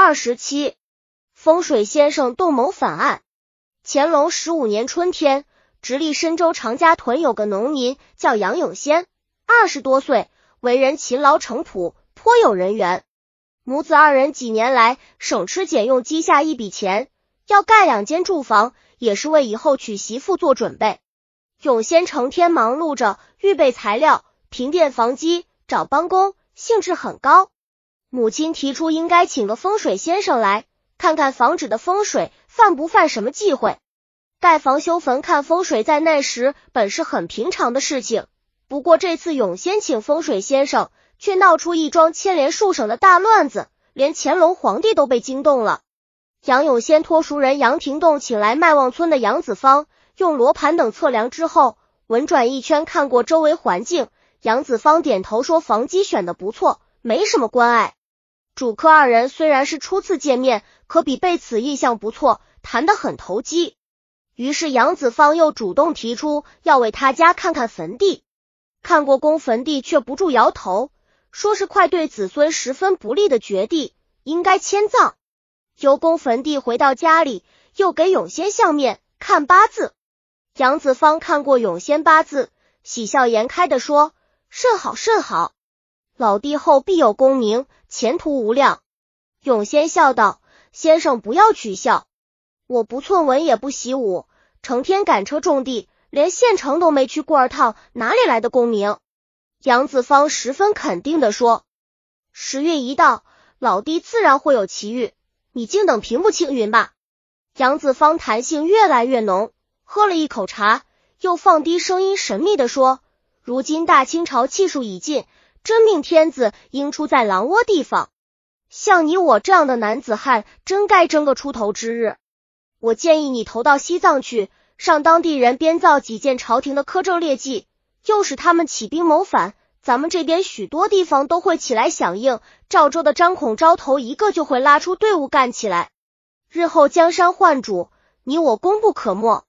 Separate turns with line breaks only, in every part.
二十七，风水先生动谋反案。乾隆十五年春天，直隶深州常家屯有个农民叫杨永先，二十多岁，为人勤劳诚朴，颇有人缘。母子二人几年来省吃俭用积下一笔钱，要盖两间住房，也是为以后娶媳妇做准备。永先成天忙碌着预备材料、平垫房基、找帮工，兴致很高。母亲提出应该请个风水先生来看看房子的风水犯不犯什么忌讳。盖房修坟看风水在那时本是很平常的事情，不过这次永先请风水先生，却闹出一桩牵连数省的大乱子，连乾隆皇帝都被惊动了。杨永先托熟人杨廷栋请来麦望村的杨子芳，用罗盘等测量之后，文转一圈看过周围环境，杨子芳点头说房基选的不错，没什么关碍。主客二人虽然是初次见面，可比贝此印象不错，谈得很投机。于是杨子芳又主动提出要为他家看看坟地。看过公坟地，却不住摇头，说是块对子孙十分不利的绝地，应该迁葬。由公坟地回到家里，又给永先相面看八字。杨子芳看过永先八字，喜笑颜开的说：“甚好甚好。”老弟后必有功名，前途无量。永先笑道：“先生不要取笑，我不寸文也不习武，成天赶车种地，连县城都没去过二趟，哪里来的功名？”杨子芳十分肯定的说：“时运一到，老弟自然会有奇遇，你静等平步青云吧。”杨子芳谈性越来越浓，喝了一口茶，又放低声音神秘的说：“如今大清朝气数已尽。”真命天子应出在狼窝地方，像你我这样的男子汉，真该争个出头之日。我建议你投到西藏去，让当地人编造几件朝廷的苛政劣迹，诱使他们起兵谋反。咱们这边许多地方都会起来响应。赵州的张孔招头一个就会拉出队伍干起来，日后江山换主，你我功不可没。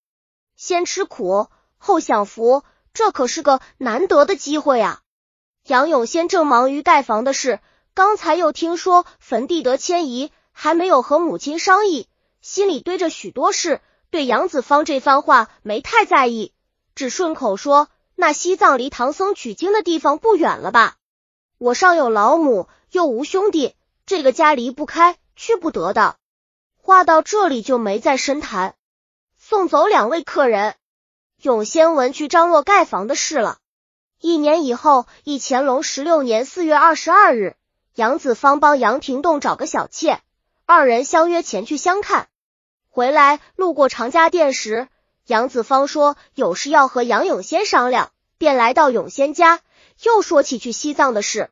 先吃苦后享福，这可是个难得的机会啊！杨永先正忙于盖房的事，刚才又听说坟地得迁移，还没有和母亲商议，心里堆着许多事，对杨子芳这番话没太在意，只顺口说：“那西藏离唐僧取经的地方不远了吧？我上有老母，又无兄弟，这个家离不开，去不得的。”话到这里就没再深谈，送走两位客人，永先闻去张罗盖房的事了。一年以后，一乾隆十六年四月二十二日，杨子芳帮杨廷栋找个小妾，二人相约前去相看。回来路过常家店时，杨子芳说有事要和杨永先商量，便来到永先家，又说起去西藏的事。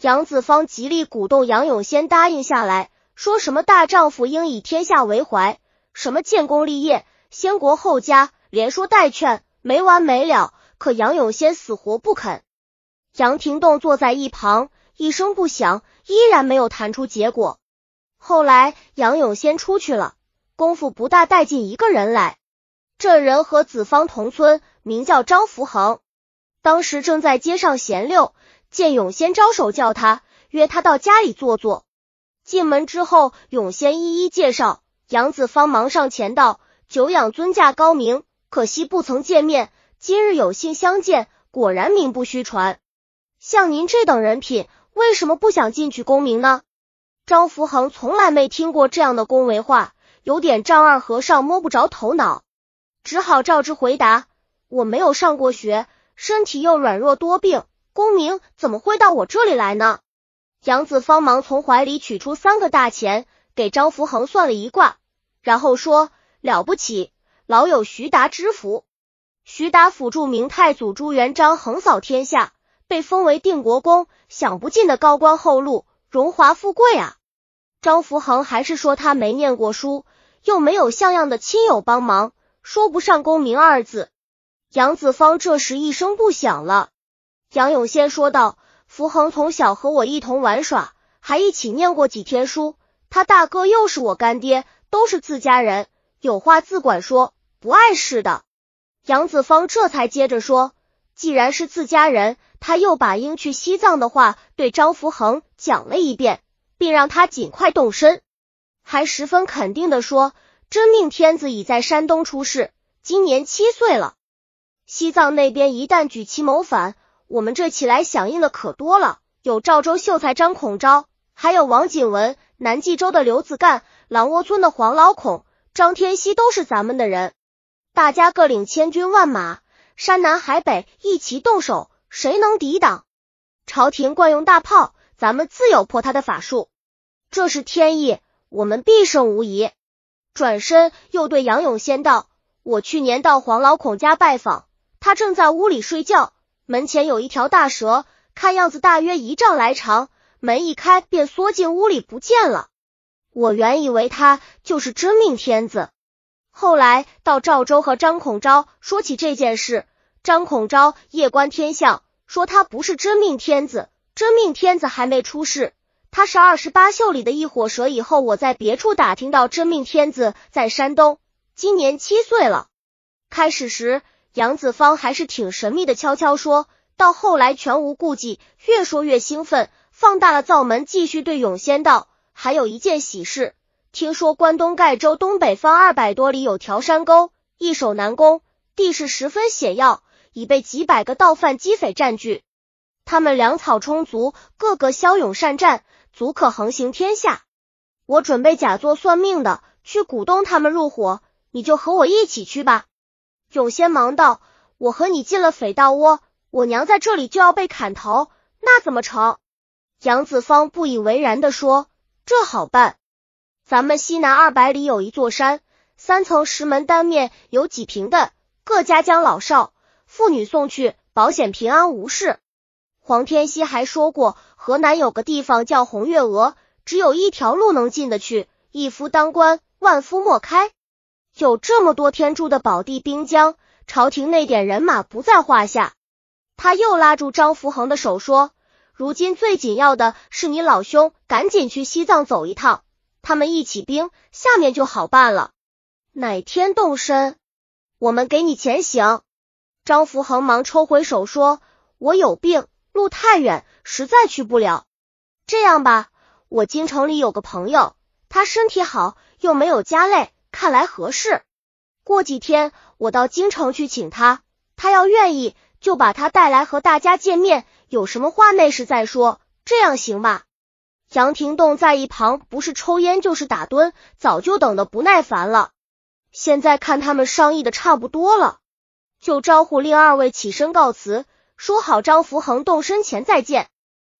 杨子芳极力鼓动杨永先答应下来，说什么大丈夫应以天下为怀，什么建功立业、先国后家，连说带劝，没完没了。可杨永先死活不肯，杨廷栋坐在一旁一声不响，依然没有谈出结果。后来杨永先出去了，功夫不大，带进一个人来。这人和子芳同村，名叫张福恒。当时正在街上闲溜，见永先招手叫他，约他到家里坐坐。进门之后，永先一一介绍，杨子芳忙上前道：“久仰尊驾高明，可惜不曾见面。”今日有幸相见，果然名不虚传。像您这等人品，为什么不想进取功名呢？张福恒从来没听过这样的恭维话，有点丈二和尚摸不着头脑，只好照之回答：“我没有上过学，身体又软弱多病，功名怎么会到我这里来呢？”杨子方忙从怀里取出三个大钱，给张福恒算了一卦，然后说：“了不起，老有徐达之福。”徐达辅助明太祖朱元璋横扫天下，被封为定国公，享不尽的高官厚禄，荣华富贵啊！张福恒还是说他没念过书，又没有像样的亲友帮忙，说不上功名二字。杨子芳这时一声不响了。杨永先说道：“福恒从小和我一同玩耍，还一起念过几天书。他大哥又是我干爹，都是自家人，有话自管说，不碍事的。”杨子芳这才接着说：“既然是自家人，他又把应去西藏的话对张福恒讲了一遍，并让他尽快动身。”还十分肯定的说，真命天子已在山东出世，今年七岁了。西藏那边一旦举旗谋反，我们这起来响应的可多了，有赵州秀才张孔昭，还有王景文，南冀州的刘子干，狼窝村的黄老孔，张天锡都是咱们的人。大家各领千军万马，山南海北一齐动手，谁能抵挡？朝廷惯用大炮，咱们自有破他的法术。这是天意，我们必胜无疑。转身又对杨永先道：“我去年到黄老孔家拜访，他正在屋里睡觉，门前有一条大蛇，看样子大约一丈来长，门一开便缩进屋里不见了。我原以为他就是真命天子，后来到赵州和张孔昭说起这件事，张孔昭夜观天象。”说他不是真命天子，真命天子还没出世，他是二十八宿里的一火蛇。以后我在别处打听到真命天子在山东，今年七岁了。开始时杨子芳还是挺神秘的，悄悄说到后来全无顾忌，越说越兴奋，放大了灶门，继续对永仙道：“还有一件喜事，听说关东盖州东北方二百多里有条山沟，易守难攻，地势十分险要。”已被几百个盗犯击匪占据，他们粮草充足，个个骁勇善战，足可横行天下。我准备假作算命的去鼓动他们入伙，你就和我一起去吧。永先忙道：“我和你进了匪盗窝，我娘在这里就要被砍头，那怎么成？”杨子芳不以为然的说：“这好办，咱们西南二百里有一座山，三层石门，单面有几平的，各家将老少。”妇女送去，保险平安无事。黄天锡还说过，河南有个地方叫红月娥，只有一条路能进得去，一夫当关，万夫莫开。有这么多天柱的宝地兵江，朝廷那点人马不在话下。他又拉住张福恒的手说：“如今最紧要的是你老兄赶紧去西藏走一趟，他们一起兵，下面就好办了。哪天动身，我们给你钱行。”张福恒忙抽回手说：“我有病，路太远，实在去不了。这样吧，我京城里有个朋友，他身体好，又没有家累，看来合适。过几天我到京城去请他，他要愿意，就把他带来和大家见面。有什么话那时再说，这样行吧？”杨廷栋在一旁不是抽烟就是打盹，早就等得不耐烦了。现在看他们商议的差不多了。就招呼令二位起身告辞，说好张福恒动身前再见。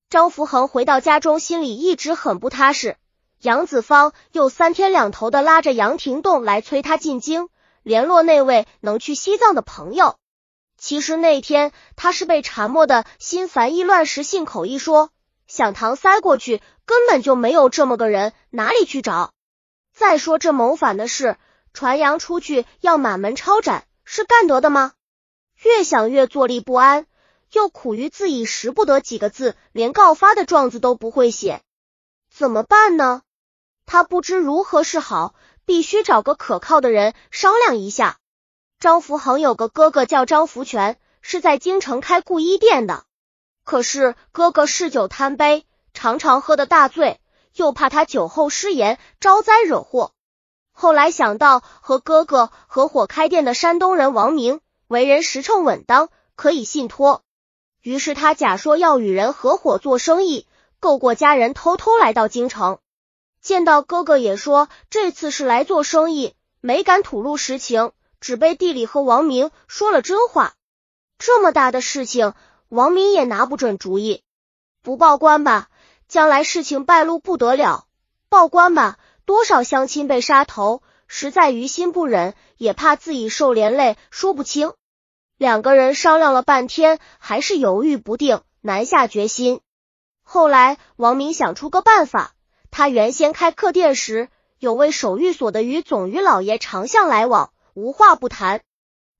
张福恒回到家中，心里一直很不踏实。杨子芳又三天两头的拉着杨廷栋来催他进京，联络那位能去西藏的朋友。其实那天他是被缠磨的心烦意乱时，信口一说想搪塞过去，根本就没有这么个人，哪里去找？再说这谋反的事，传扬出去要满门抄斩。是干得的吗？越想越坐立不安，又苦于自己识不得几个字，连告发的状子都不会写，怎么办呢？他不知如何是好，必须找个可靠的人商量一下。张福恒有个哥哥叫张福全，是在京城开布衣店的，可是哥哥嗜酒贪杯，常常喝得大醉，又怕他酒后失言，招灾惹祸。后来想到和哥哥合伙开店的山东人王明为人实诚稳当，可以信托，于是他假说要与人合伙做生意，够过家人，偷偷来到京城，见到哥哥也说这次是来做生意，没敢吐露实情，只被地里和王明说了真话。这么大的事情，王明也拿不准主意，不报官吧，将来事情败露不得了；报官吧。多少乡亲被杀头，实在于心不忍，也怕自己受连累，说不清。两个人商量了半天，还是犹豫不定，难下决心。后来王明想出个办法，他原先开客店时，有位守御所的于总于老爷常向来往，无话不谈。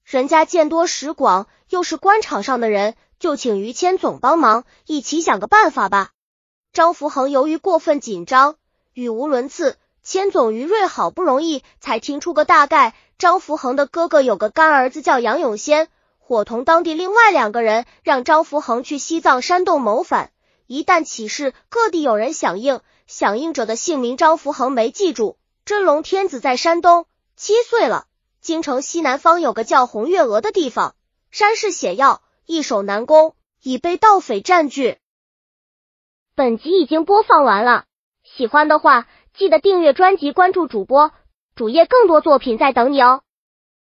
人家见多识广，又是官场上的人，就请于谦总帮忙，一起想个办法吧。张福恒由于过分紧张，语无伦次。千总于瑞好不容易才听出个大概，张福恒的哥哥有个干儿子叫杨永先，伙同当地另外两个人，让张福恒去西藏山洞谋反，一旦起事，各地有人响应，响应者的姓名张福恒没记住。真龙天子在山东，七岁了。京城西南方有个叫红月娥的地方，山势险要，易守难攻，已被盗匪占据。本集已经播放完了，喜欢的话记得订阅专辑，关注主播主页，更多作品在等你哦。